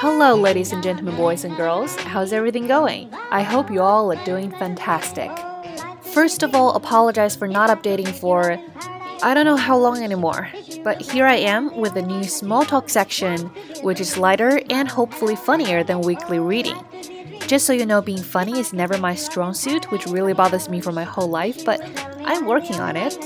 Hello, ladies and gentlemen, boys and girls. How's everything going? I hope you all are doing fantastic. First of all, apologize for not updating for I don't know how long anymore. But here I am with a new small talk section, which is lighter and hopefully funnier than weekly reading. Just so you know, being funny is never my strong suit, which really bothers me for my whole life, but I'm working on it.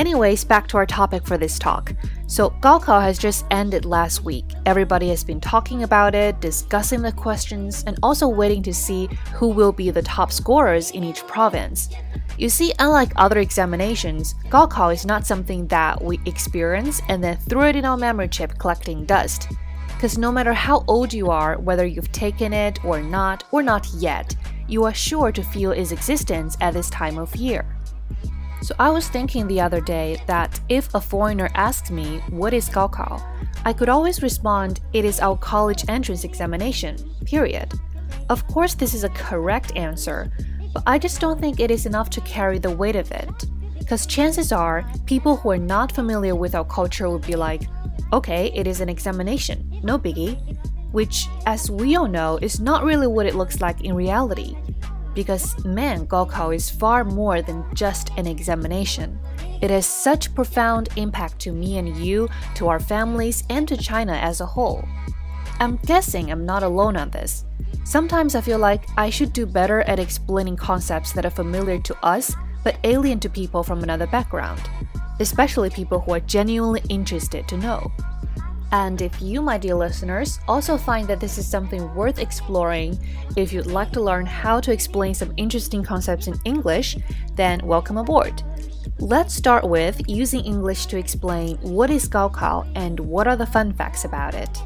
Anyways, back to our topic for this talk. So, Gaokao has just ended last week. Everybody has been talking about it, discussing the questions, and also waiting to see who will be the top scorers in each province. You see, unlike other examinations, Gaokao is not something that we experience and then throw it in our memory chip collecting dust. Because no matter how old you are, whether you've taken it or not, or not yet, you are sure to feel its existence at this time of year. So I was thinking the other day that if a foreigner asked me what is Gaokao, I could always respond it is our college entrance examination. Period. Of course this is a correct answer, but I just don't think it is enough to carry the weight of it. Cuz chances are people who are not familiar with our culture would be like, "Okay, it is an examination. No biggie." Which as we all know is not really what it looks like in reality because man, Gaokao is far more than just an examination. It has such profound impact to me and you, to our families, and to China as a whole. I'm guessing I'm not alone on this. Sometimes I feel like I should do better at explaining concepts that are familiar to us but alien to people from another background, especially people who are genuinely interested to know. And if you, my dear listeners, also find that this is something worth exploring, if you'd like to learn how to explain some interesting concepts in English, then welcome aboard. Let's start with using English to explain what is Gaokao and what are the fun facts about it.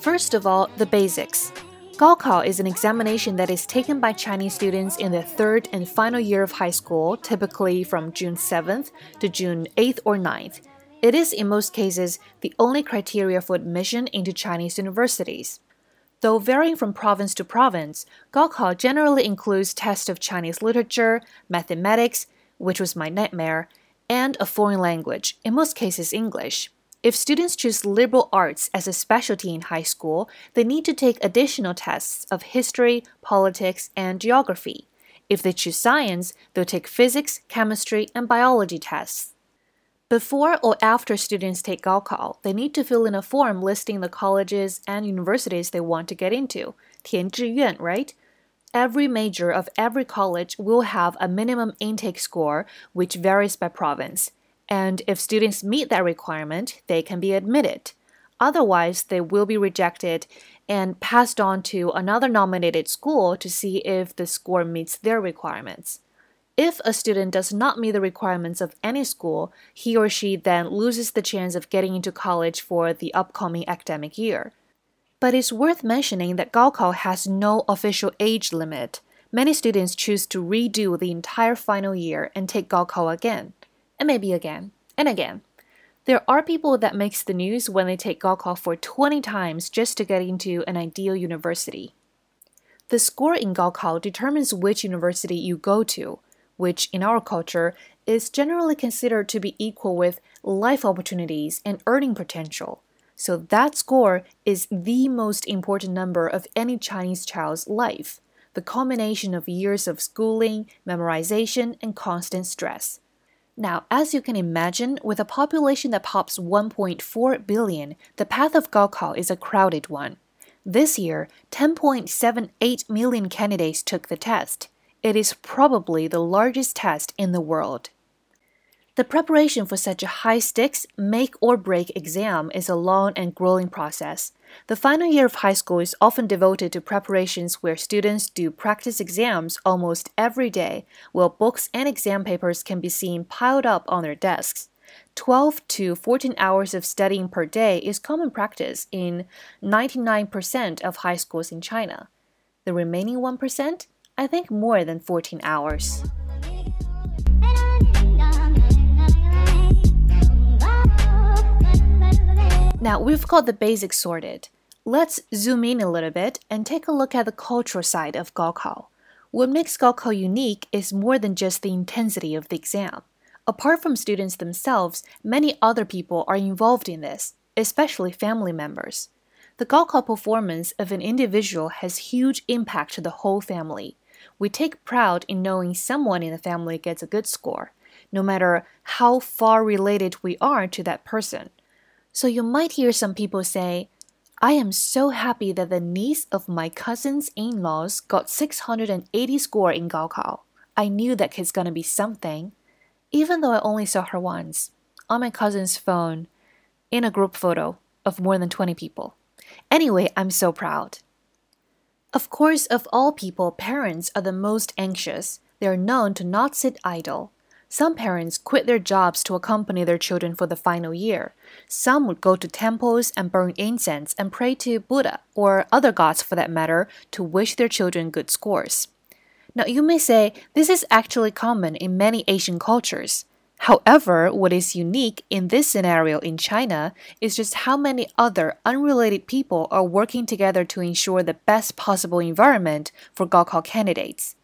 First of all, the basics. Gaokao is an examination that is taken by Chinese students in their third and final year of high school, typically from June 7th to June 8th or 9th. It is, in most cases, the only criteria for admission into Chinese universities. Though varying from province to province, Gaokao generally includes tests of Chinese literature, mathematics, which was my nightmare, and a foreign language, in most cases English. If students choose liberal arts as a specialty in high school, they need to take additional tests of history, politics, and geography. If they choose science, they'll take physics, chemistry, and biology tests. Before or after students take Gaokao, they need to fill in a form listing the colleges and universities they want to get into. 填志愿, right? Every major of every college will have a minimum intake score, which varies by province and if students meet that requirement, they can be admitted. Otherwise, they will be rejected and passed on to another nominated school to see if the score meets their requirements. If a student does not meet the requirements of any school, he or she then loses the chance of getting into college for the upcoming academic year. But it's worth mentioning that Gaokao has no official age limit. Many students choose to redo the entire final year and take Gaokao again and maybe again and again. There are people that makes the news when they take Gaokao for 20 times just to get into an ideal university. The score in Gaokao determines which university you go to, which in our culture is generally considered to be equal with life opportunities and earning potential. So that score is the most important number of any Chinese child's life, the combination of years of schooling, memorization, and constant stress. Now, as you can imagine, with a population that pops 1.4 billion, the path of Gaokao is a crowded one. This year, 10.78 million candidates took the test. It is probably the largest test in the world. The preparation for such a high stakes, make or break exam is a long and grueling process. The final year of high school is often devoted to preparations where students do practice exams almost every day, while books and exam papers can be seen piled up on their desks. 12 to 14 hours of studying per day is common practice in 99% of high schools in China. The remaining 1%, I think more than 14 hours. Now we've got the basics sorted. Let's zoom in a little bit and take a look at the cultural side of Gaokao. What makes Gaokao unique is more than just the intensity of the exam. Apart from students themselves, many other people are involved in this, especially family members. The Gaokao performance of an individual has huge impact to the whole family. We take pride in knowing someone in the family gets a good score, no matter how far related we are to that person. So you might hear some people say, I am so happy that the niece of my cousin's in-laws got 680 score in Gaokao. I knew that kid's gonna be something, even though I only saw her once on my cousin's phone in a group photo of more than 20 people. Anyway, I'm so proud. Of course, of all people, parents are the most anxious. They are known to not sit idle. Some parents quit their jobs to accompany their children for the final year. Some would go to temples and burn incense and pray to Buddha, or other gods for that matter, to wish their children good scores. Now, you may say this is actually common in many Asian cultures. However, what is unique in this scenario in China is just how many other unrelated people are working together to ensure the best possible environment for Gaokao candidates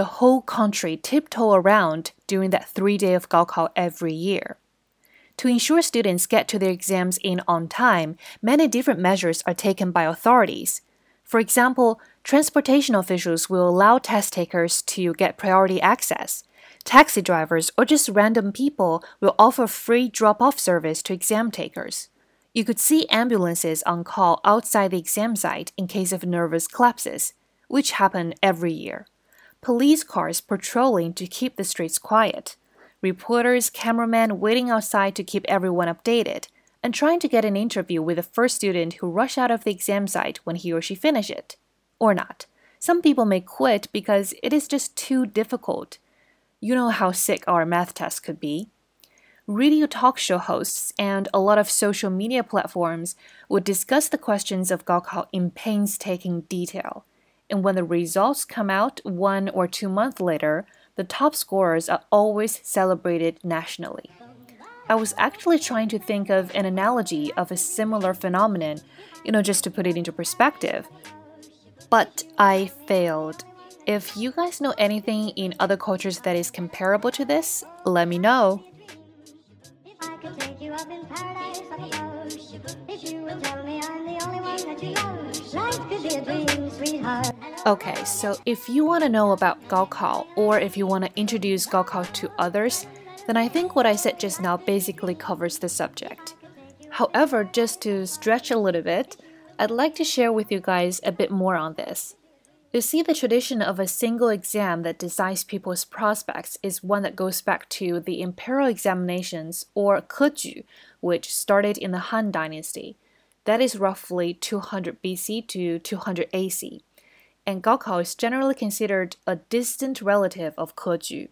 the whole country tiptoe around during that three day of Gaokao every year. To ensure students get to their exams in on time, many different measures are taken by authorities. For example, transportation officials will allow test takers to get priority access. Taxi drivers or just random people will offer free drop off service to exam takers. You could see ambulances on call outside the exam site in case of nervous collapses, which happen every year police cars patrolling to keep the streets quiet, reporters, cameramen waiting outside to keep everyone updated, and trying to get an interview with the first student who rush out of the exam site when he or she finish it. Or not. Some people may quit because it is just too difficult. You know how sick our math test could be. Radio talk show hosts and a lot of social media platforms would discuss the questions of Gaokao in painstaking detail and when the results come out one or two months later, the top scorers are always celebrated nationally. I was actually trying to think of an analogy of a similar phenomenon, you know, just to put it into perspective. But I failed. If you guys know anything in other cultures that is comparable to this, let me know. Okay, so if you want to know about Gaokao or if you want to introduce Gaokao to others, then I think what I said just now basically covers the subject. However, just to stretch a little bit, I'd like to share with you guys a bit more on this. You see, the tradition of a single exam that decides people's prospects is one that goes back to the imperial examinations or Keju, which started in the Han Dynasty. That is roughly 200 BC to 200 AC. And Gaokao is generally considered a distant relative of Keju.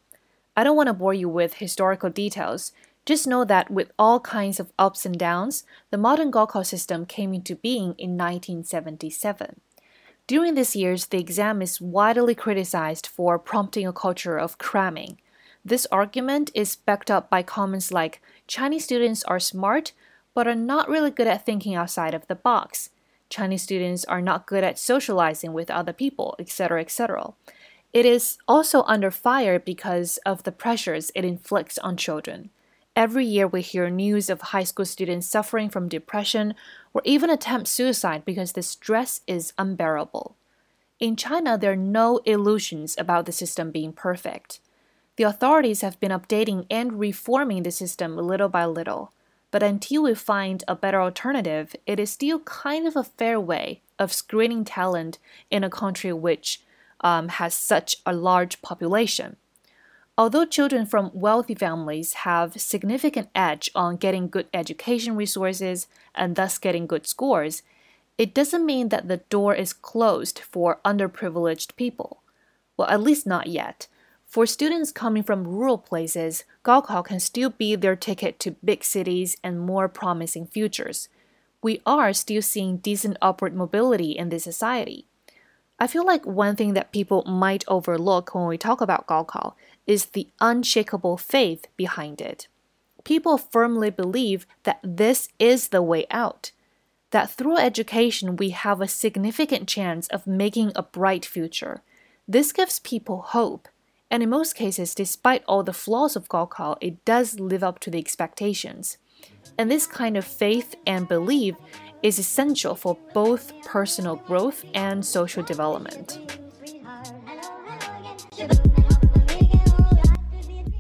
I don't want to bore you with historical details. Just know that with all kinds of ups and downs, the modern Gaokao system came into being in 1977. During these years, the exam is widely criticized for prompting a culture of cramming. This argument is backed up by comments like Chinese students are smart, but are not really good at thinking outside of the box. Chinese students are not good at socializing with other people, etc., etc. It is also under fire because of the pressures it inflicts on children. Every year we hear news of high school students suffering from depression or even attempt suicide because the stress is unbearable. In China, there are no illusions about the system being perfect. The authorities have been updating and reforming the system little by little. But until we find a better alternative, it is still kind of a fair way of screening talent in a country which um, has such a large population. Although children from wealthy families have significant edge on getting good education resources and thus getting good scores, it doesn't mean that the door is closed for underprivileged people. Well, at least not yet. For students coming from rural places, Gaokao can still be their ticket to big cities and more promising futures. We are still seeing decent upward mobility in this society. I feel like one thing that people might overlook when we talk about Gaokao is the unshakable faith behind it. People firmly believe that this is the way out, that through education we have a significant chance of making a bright future This gives people hope, and in most cases, despite all the flaws of Gaokao, it does live up to the expectations. And this kind of faith and belief is essential for both personal growth and social development.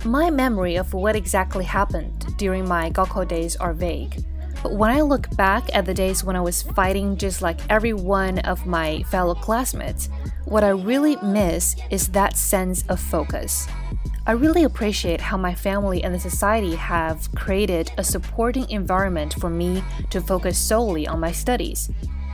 My memory of what exactly happened during my Gaokao days are vague. But when I look back at the days when I was fighting just like every one of my fellow classmates, what I really miss is that sense of focus. I really appreciate how my family and the society have created a supporting environment for me to focus solely on my studies.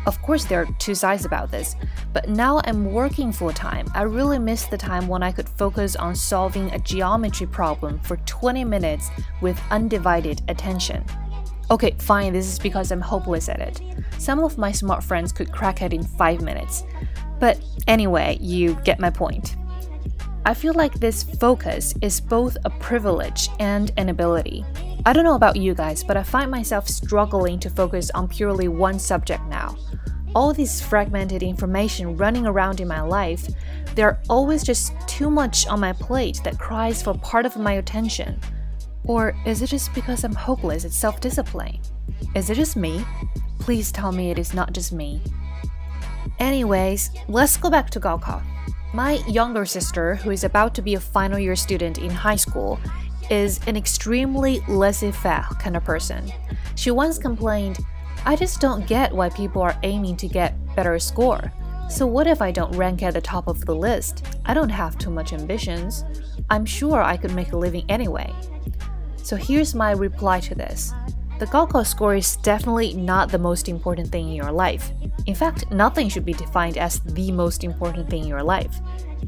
Of course, there are two sides about this, but now I'm working full time. I really miss the time when I could focus on solving a geometry problem for 20 minutes with undivided attention. Okay, fine, this is because I'm hopeless at it. Some of my smart friends could crack it in 5 minutes. But anyway, you get my point. I feel like this focus is both a privilege and an ability. I don't know about you guys, but I find myself struggling to focus on purely one subject now. All this fragmented information running around in my life, there are always just too much on my plate that cries for part of my attention. Or is it just because I'm hopeless at self discipline? Is it just me? Please tell me it is not just me. Anyways, let's go back to Gaokao. My younger sister, who is about to be a final year student in high school, is an extremely laissez faire kind of person. She once complained, I just don't get why people are aiming to get better score. So what if I don't rank at the top of the list? I don't have too much ambitions. I'm sure I could make a living anyway. So here's my reply to this. The Gaokao score is definitely not the most important thing in your life. In fact, nothing should be defined as the most important thing in your life.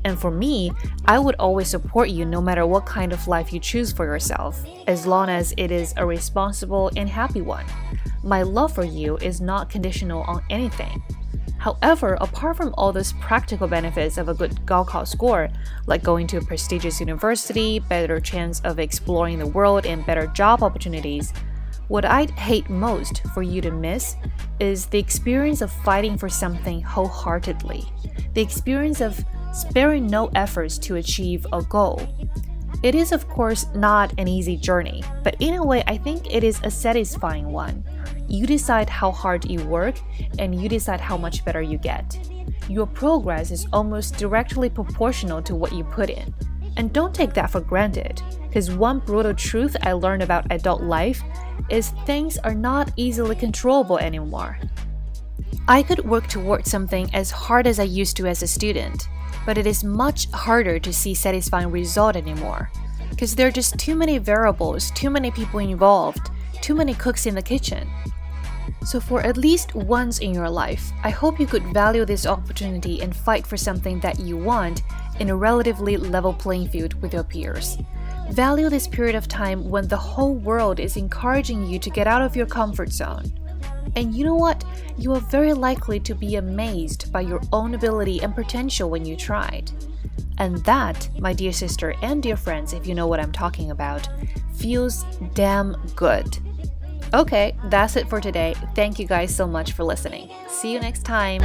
And for me, I would always support you no matter what kind of life you choose for yourself, as long as it is a responsible and happy one. My love for you is not conditional on anything. However, apart from all those practical benefits of a good Gaokao score, like going to a prestigious university, better chance of exploring the world, and better job opportunities, what I'd hate most for you to miss is the experience of fighting for something wholeheartedly, the experience of sparing no efforts to achieve a goal. It is, of course, not an easy journey, but in a way, I think it is a satisfying one. You decide how hard you work, and you decide how much better you get. Your progress is almost directly proportional to what you put in. And don't take that for granted, because one brutal truth I learned about adult life is things are not easily controllable anymore. I could work towards something as hard as I used to as a student, but it is much harder to see satisfying result anymore because there are just too many variables, too many people involved, too many cooks in the kitchen. So, for at least once in your life, I hope you could value this opportunity and fight for something that you want in a relatively level playing field with your peers. Value this period of time when the whole world is encouraging you to get out of your comfort zone. And you know what? You are very likely to be amazed by your own ability and potential when you tried. And that, my dear sister and dear friends, if you know what I'm talking about, feels damn good. Okay, that's it for today. Thank you guys so much for listening. See you next time.